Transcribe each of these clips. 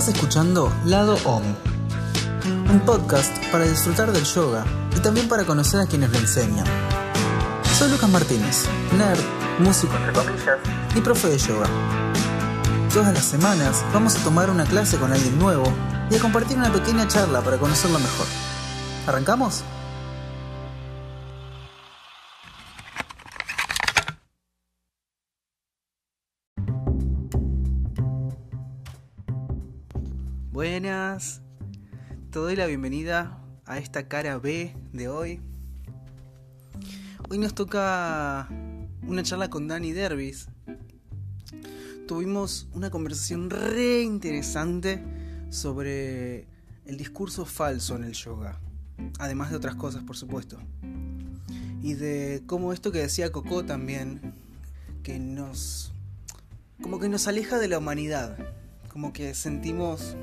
Estás escuchando Lado Om, un podcast para disfrutar del yoga y también para conocer a quienes lo enseñan. Soy Lucas Martínez, nerd, músico y profe de yoga. Todas las semanas vamos a tomar una clase con alguien nuevo y a compartir una pequeña charla para conocerlo mejor. ¿Arrancamos? Buenas, te doy la bienvenida a esta cara B de hoy. Hoy nos toca una charla con Dani Dervis. Tuvimos una conversación re interesante sobre el discurso falso en el yoga, además de otras cosas, por supuesto. Y de cómo esto que decía Coco también, que nos. como que nos aleja de la humanidad. Como que sentimos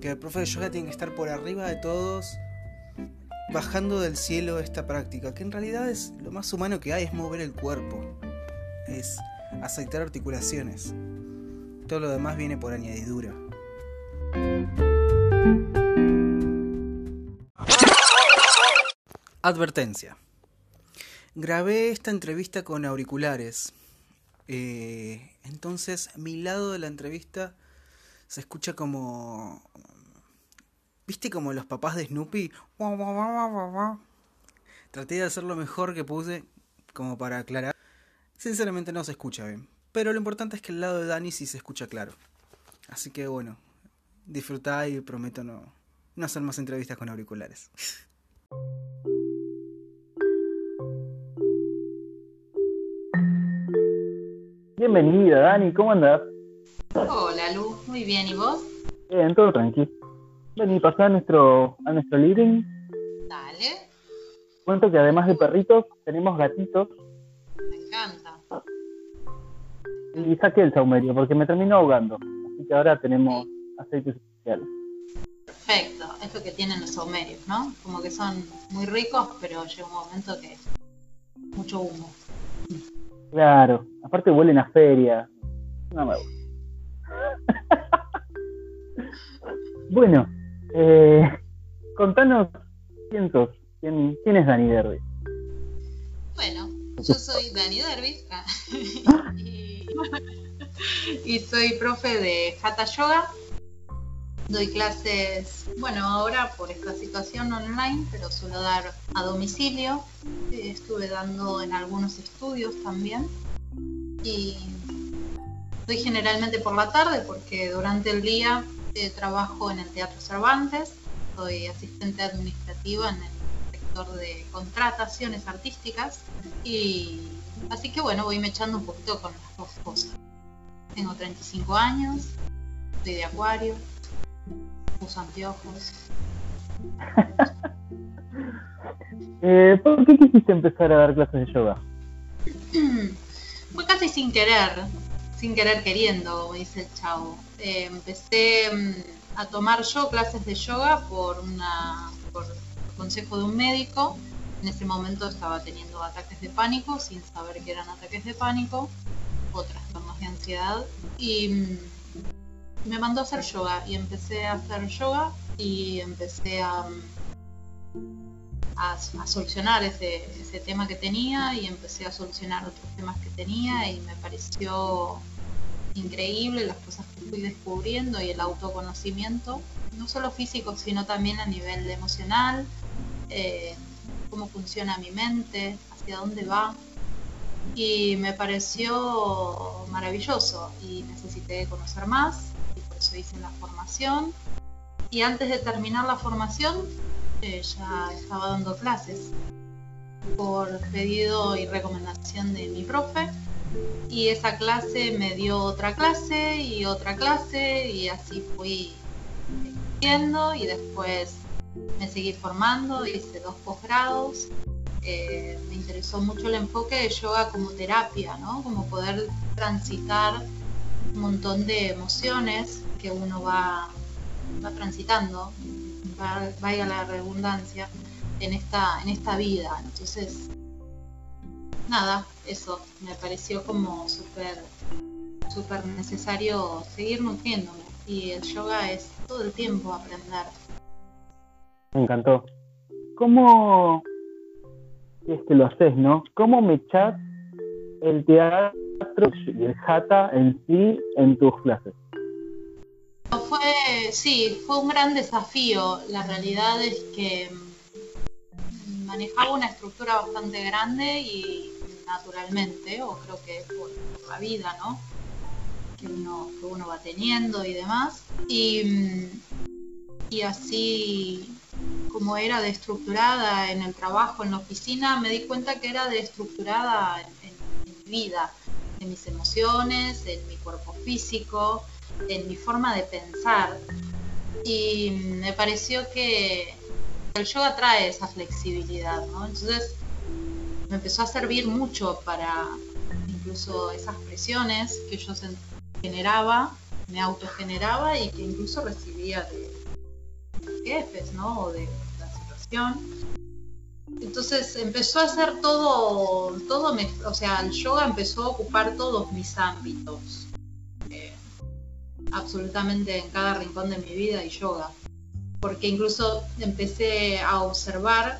que el profe de yoga tiene que estar por arriba de todos, bajando del cielo esta práctica, que en realidad es lo más humano que hay, es mover el cuerpo, es aceitar articulaciones. Todo lo demás viene por añadidura. Advertencia. Grabé esta entrevista con auriculares. Eh, entonces mi lado de la entrevista se escucha como... ¿Viste como los papás de Snoopy? Traté de hacer lo mejor que puse como para aclarar. Sinceramente no se escucha bien. Pero lo importante es que el lado de Dani sí se escucha claro. Así que bueno, disfrutá y prometo no, no hacer más entrevistas con auriculares. Bienvenida, Dani, ¿cómo andás? Hola, Lu, muy bien, ¿y vos? Bien, todo tranquilo. Vení, pasá a nuestro, a nuestro living. Dale, Cuento que además de perritos, tenemos gatitos. me encanta. Y saqué el saumerio porque me terminó ahogando. Así que ahora tenemos aceites especiales. Perfecto, es lo que tienen los saumerios, ¿no? Como que son muy ricos, pero llega un momento que mucho humo. Claro, aparte huelen a feria. No me gusta. bueno, eh, contanos quién sos. ¿Quién, quién es Dani Derby? Bueno, yo soy Dani Dervis ah, y, y soy profe de Hatha Yoga. Doy clases, bueno, ahora por esta situación online, pero suelo dar a domicilio. Eh, Estuve dando en algunos estudios también. Y doy generalmente por la tarde porque durante el día eh, trabajo en el Teatro Cervantes. Soy asistente administrativa en el sector de contrataciones artísticas. Y así que bueno, voy me echando un poquito con las dos cosas. Tengo 35 años, soy de acuario, uso anteojos. Eh, ¿Por qué quisiste empezar a dar clases de yoga? Fue casi sin querer, sin querer queriendo, como dice el chavo. Eh, empecé mm, a tomar yo clases de yoga por una por consejo de un médico. En ese momento estaba teniendo ataques de pánico, sin saber que eran ataques de pánico, o trastornos de ansiedad. Y mm, me mandó a hacer yoga y empecé a hacer yoga y empecé a, a solucionar ese, ese tema que tenía y empecé a solucionar otros temas que tenía y me pareció increíble las cosas que fui descubriendo y el autoconocimiento, no solo físico, sino también a nivel emocional, eh, cómo funciona mi mente, hacia dónde va. Y me pareció maravilloso y necesité conocer más eso hice la formación. Y antes de terminar la formación eh, ya estaba dando clases por pedido y recomendación de mi profe y esa clase me dio otra clase y otra clase y así fui viendo y después me seguí formando, hice dos posgrados. Eh, me interesó mucho el enfoque de yoga como terapia, ¿no? Como poder transitar un montón de emociones que uno va, va transitando, va- vaya la redundancia, en esta, en esta vida. Entonces, nada, eso me pareció como súper súper necesario seguir nutriéndome y el yoga es todo el tiempo aprender. Me encantó. ¿Cómo, es que lo haces, ¿no? ¿Cómo me echas el teatro y el jata en sí en tus clases? Fue, sí, fue un gran desafío. La realidad es que mm, manejaba una estructura bastante grande y naturalmente, o creo que por, por la vida, ¿no? Que uno, que uno va teniendo y demás. Y, mm, y así como era deestructurada en el trabajo, en la oficina, me di cuenta que era deestructurada en, en, en mi vida, en mis emociones, en mi cuerpo físico, en mi forma de pensar. Y me pareció que el yoga trae esa flexibilidad, ¿no? Entonces me empezó a servir mucho para incluso esas presiones que yo generaba, me autogeneraba y que incluso recibía de jefes, ¿no? O de la situación. Entonces empezó a hacer todo, todo o sea, el yoga empezó a ocupar todos mis ámbitos. Eh, absolutamente en cada rincón de mi vida y yoga. Porque incluso empecé a observar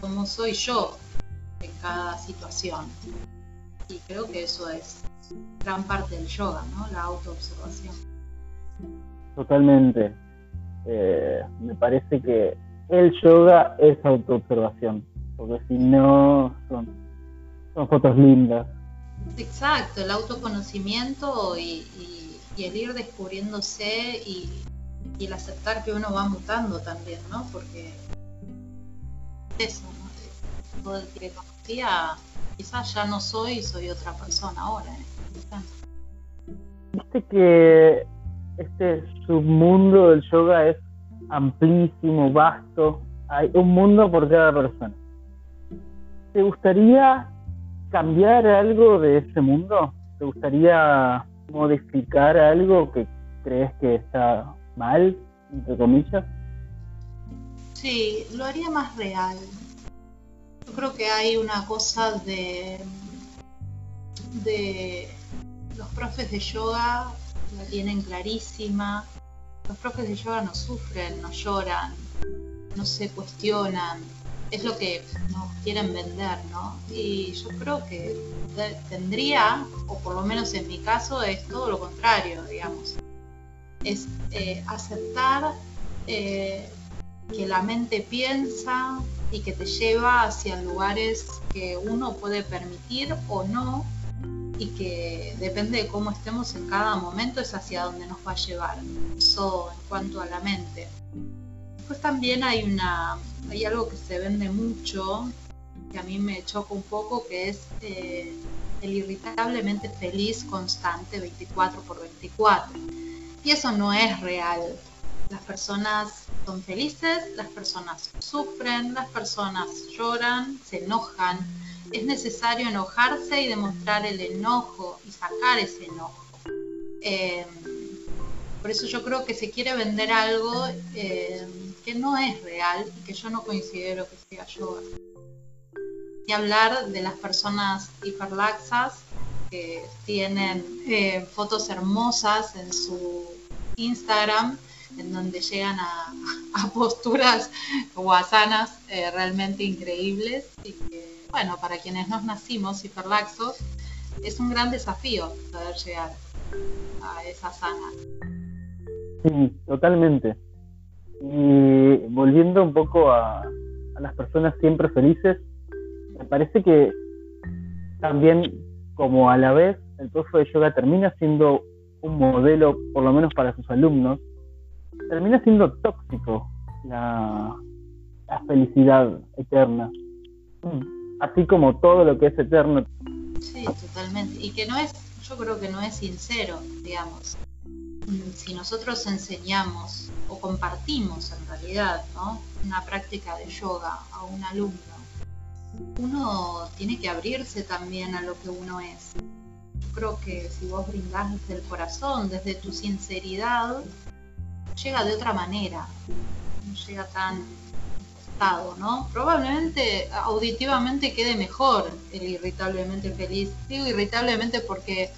cómo soy yo en cada situación. Y creo que eso es gran parte del yoga, ¿no? La autoobservación. Totalmente. Eh, me parece que el yoga es autoobservación, porque si no son, son fotos lindas. Exacto, el autoconocimiento y, y, y el ir descubriéndose y, y, el aceptar que uno va mutando también, ¿no? Porque eso, ¿no? Todo el que conocía, quizás ya no soy, soy otra persona ahora. ¿eh? Viste que este submundo del yoga es amplísimo, vasto, hay un mundo por cada persona. ¿Te gustaría cambiar algo de ese mundo? ¿Te gustaría modificar algo que crees que está mal, entre comillas? Sí, lo haría más real. Yo creo que hay una cosa de de los profes de yoga la tienen clarísima. Los profes de yoga no sufren, no lloran, no se cuestionan. Es lo que nos quieren vender, ¿no? Y yo creo que tendría, o por lo menos en mi caso, es todo lo contrario, digamos. Es eh, aceptar eh, que la mente piensa y que te lleva hacia lugares que uno puede permitir o no y que depende de cómo estemos en cada momento es hacia donde nos va a llevar. En cuanto a la mente. Después también hay una hay algo que se vende mucho que a mí me choca un poco que es eh, el irritablemente feliz constante 24 por 24 y eso no es real las personas son felices las personas sufren las personas lloran se enojan es necesario enojarse y demostrar el enojo y sacar ese enojo. Eh, por eso yo creo que se quiere vender algo eh, que no es real y que yo no considero que sea yoga. Y hablar de las personas hiperlaxas que tienen eh, fotos hermosas en su Instagram en donde llegan a, a posturas guasanas eh, realmente increíbles y que bueno, para quienes nos nacimos hiperlaxos, es un gran desafío poder llegar a esa sana. Sí, totalmente. Y volviendo un poco a, a las personas siempre felices, me parece que también, como a la vez, el profe de yoga termina siendo un modelo, por lo menos para sus alumnos, termina siendo tóxico la, la felicidad eterna. Así como todo lo que es eterno. Sí, totalmente. Y que no es, yo creo que no es sincero, digamos. Si nosotros enseñamos o compartimos en realidad ¿no? una práctica de yoga a un alumno, uno tiene que abrirse también a lo que uno es. Yo creo que si vos brindás desde el corazón, desde tu sinceridad, llega de otra manera, no llega tan ¿no? Probablemente auditivamente quede mejor el irritablemente feliz. Digo irritablemente porque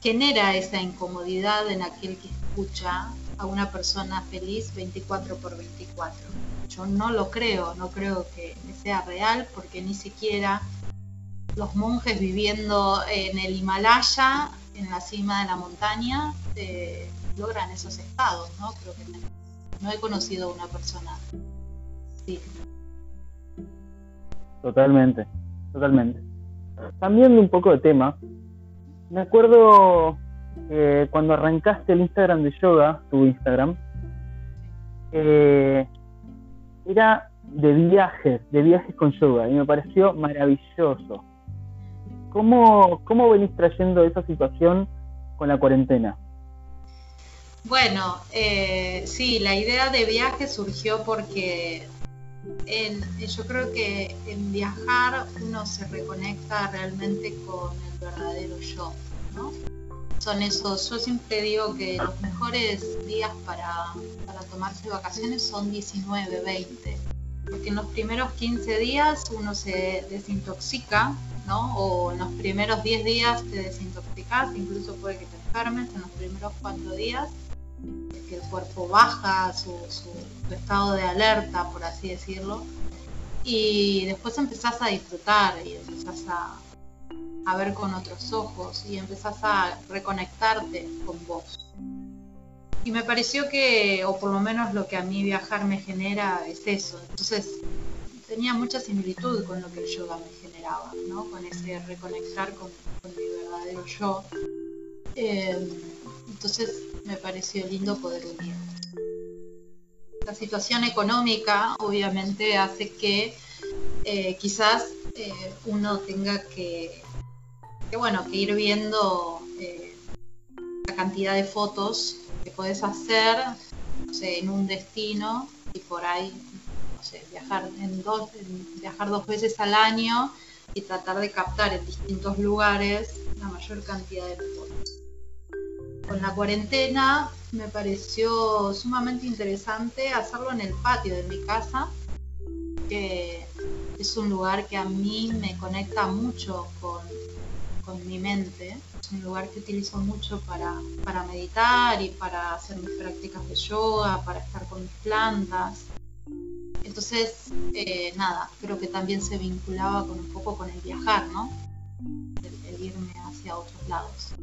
genera esa incomodidad en aquel que escucha a una persona feliz 24 por 24. Yo no lo creo, no creo que sea real porque ni siquiera los monjes viviendo en el Himalaya, en la cima de la montaña, eh, logran esos estados, ¿no? Creo que no he conocido a una persona así. Totalmente, totalmente. Cambiando un poco de tema, me acuerdo que cuando arrancaste el Instagram de yoga, tu Instagram, eh, era de viajes, de viajes con yoga, y me pareció maravilloso. ¿Cómo, cómo venís trayendo esa situación con la cuarentena? Bueno, eh, sí, la idea de viaje surgió porque yo creo que en viajar uno se reconecta realmente con el verdadero yo, ¿no? Son esos, yo siempre digo que los mejores días para, para tomarse vacaciones son 19, 20, porque en los primeros 15 días uno se desintoxica, ¿no? O en los primeros 10 días te desintoxicas, incluso puede que te enfermes en los primeros 4 días que el cuerpo baja su, estado de alerta, por así decirlo, y después empezás a disfrutar y empezás a, a ver con otros ojos y empezás a reconectarte con vos. Y me pareció que, o por lo menos lo que a mí viajar me genera es eso. Entonces tenía mucha similitud con lo que el yoga me generaba, ¿no? Con ese reconectar con, mi verdadero yo. Eh, entonces me pareció lindo poder unir. La situación económica obviamente hace que eh, quizás eh, uno tenga que, bueno, que ir viendo eh, la cantidad de fotos que puedes hacer en un destino y por ahí viajar, en dos, viajar dos veces al año y tratar de captar en distintos lugares la mayor cantidad de fotos con la cuarentena me pareció sumamente interesante hacerlo en el patio de mi casa, que es un lugar que a mí me conecta mucho con, mi mente. Es un lugar que utilizo mucho para, meditar y para hacer mis prácticas de yoga, para estar con mis plantas. Entonces, eh, nada, creo que también se vinculaba con un poco con el viajar, ¿no? el irme hacia otros lados.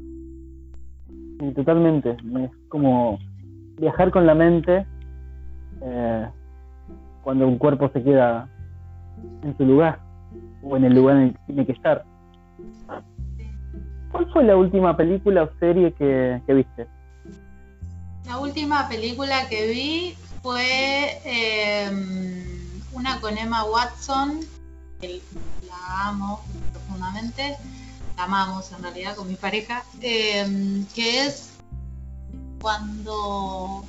Sí, totalmente. Es como viajar con la mente eh, cuando un cuerpo se queda en su lugar o en el lugar en el que tiene que estar. ¿Cuál fue la última película o serie que, viste? La última película que vi fue em, una con Emma Watson, que la amo profundamente, amamos en realidad con mi pareja, em, que es cuando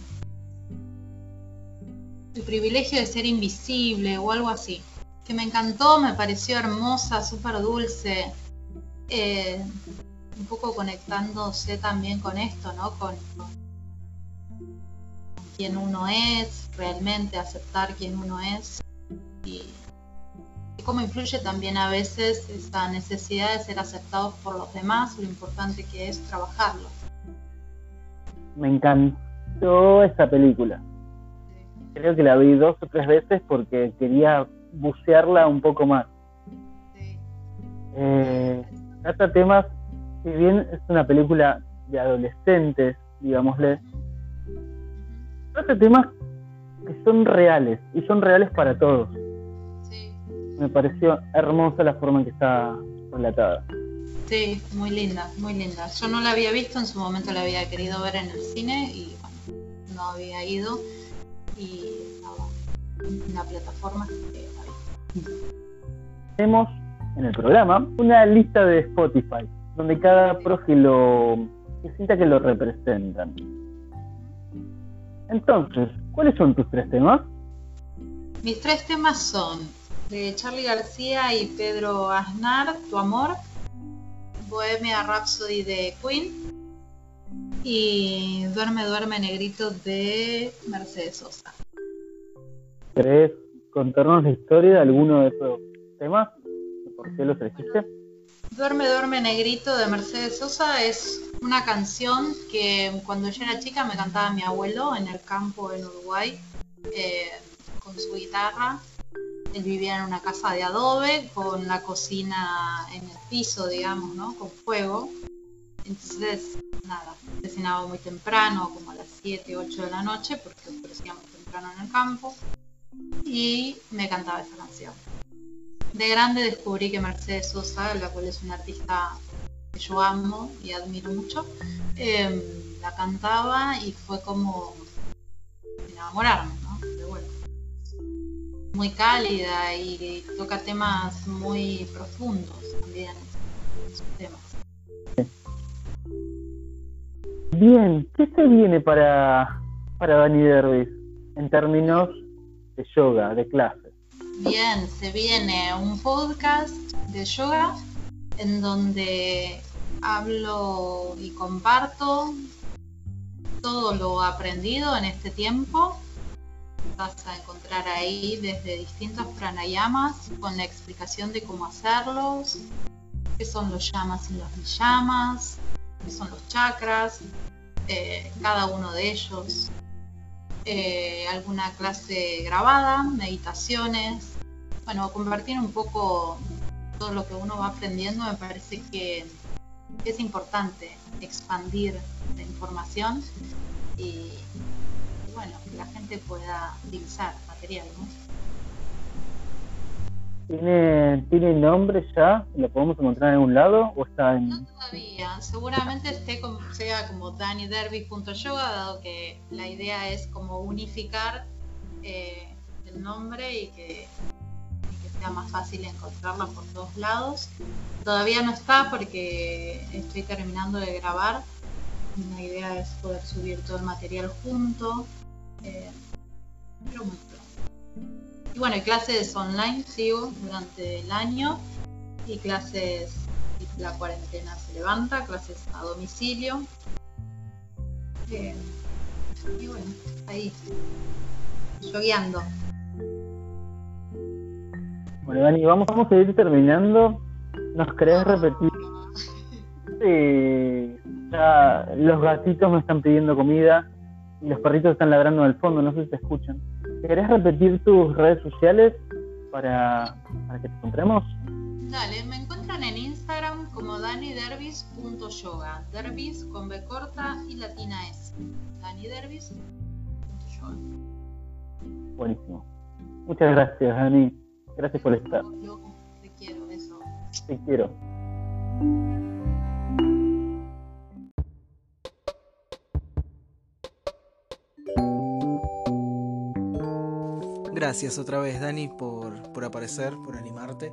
el privilegio de ser invisible o algo así, que me encantó, me pareció hermosa, súper dulce, eh, un poco conectándose también con esto, ¿no? Con, con, quién uno es, realmente aceptar quién uno es cómo influye también a veces esta necesidad de ser aceptados por los demás, lo importante que es trabajarlo. Me encantó esa película. Creo que la vi dos o tres veces porque quería bucearla un poco más. Eh, trata temas, si bien es una película de adolescentes, digámosle, trata temas que son reales y son reales para todos me pareció hermosa la forma en que está relatada. Sí, muy linda, muy linda. Yo no la había visto, en su momento la había querido ver en el cine y bueno, no había ido y estaba en la plataforma que Tenemos en el programa una lista de Spotify donde cada profe lo que sienta que lo representan. Entonces, ¿cuáles son tus tres temas? Mis tres temas son de Charlie García y Pedro Aznar, Tu Amor, Bohemia Rhapsody de Queen y Duerme, Duerme Negrito de Mercedes Sosa. ¿Querés contarnos la historia de alguno de esos temas? ¿Por qué los elegiste? Duerme, duerme negrito de Mercedes Sosa es una canción que cuando yo era chica me cantaba mi abuelo en el campo en Uruguay eh, con su guitarra. Él vivía en una casa de adobe con la cocina en el piso, digamos, ¿no? Con fuego. Entonces, nada, cenaba muy temprano, como a las 7, 8 de la noche, porque ofrecíamos temprano en el campo. Y me cantaba esa canción. De grande descubrí que Mercedes Sosa, la cual es una artista que yo amo y admiro mucho, em, la cantaba y fue como enamorarme. Muy cálida y toca temas muy profundos también sus temas. Bien, ¿qué se viene para, para Dani Dervis en términos de yoga, de clases? Bien, se viene un podcast de yoga en donde hablo y comparto todo lo aprendido en este tiempo. Vas a encontrar ahí desde distintos pranayamas con la explicación de cómo hacerlos, qué son los llamas y los niyamas, qué son los chakras, eh, cada uno de ellos, eh, alguna clase grabada, meditaciones, bueno, compartir un poco todo lo que uno va aprendiendo, me parece que es importante expandir la información y, bueno, que la gente pueda utilizar material. ¿Tiene, ¿Tiene nombre ya? ¿Lo podemos encontrar en algún lado o está en...? No todavía, seguramente esté como, sea como daniderby.yoga, dado que la idea es como unificar eh, el nombre y que, sea más fácil encontrarla por todos lados. Todavía no está porque estoy terminando de grabar. La idea es poder subir todo el material junto, eh, pero muy y bueno, clases online sigo durante el año y clases, la cuarentena se levanta, clases a domicilio. Eh, y bueno, ahí, yo guiando. Bueno, Dani, vamos, vamos a ir terminando. ¿Nos querés repetir? Sí, ya los gatitos me están pidiendo comida y los perritos están ladrando en el fondo, no sé si te escuchan. ¿Querés repetir tus redes sociales para, para que te encontremos? Dale, me encuentran en Instagram como danidervis.yoga. Dervis con B corta y latina S. danidervis.yoga. Buenísimo. Muchas gracias, Dani. Gracias por estar. te quiero, eso. Te quiero. Gracias otra vez, Dani, por, aparecer, por animarte.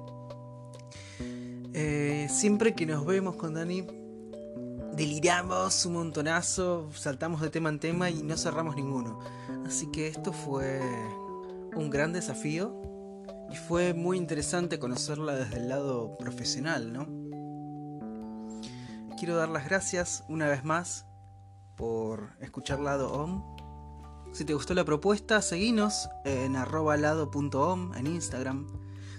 Eh, siempre que nos vemos con Dani, deliramos un montonazo, saltamos de tema en tema y no cerramos ninguno. Así que esto fue un gran desafío y fue muy interesante conocerla desde el lado profesional, ¿no? Quiero dar las gracias una vez más por escuchar Lado OM si te gustó la propuesta, seguinos en arroba lado.om en Instagram.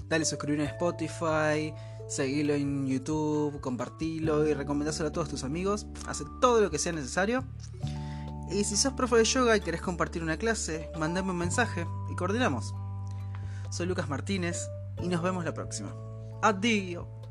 Dale suscribir en Spotify, seguilo en YouTube, compartilo y recomendáselo a todos tus amigos. Hace todo lo que sea necesario. Y si sos profe de yoga y querés compartir una clase, mandame un mensaje y coordinamos. Soy Lucas Martínez y nos vemos la próxima. Adiós.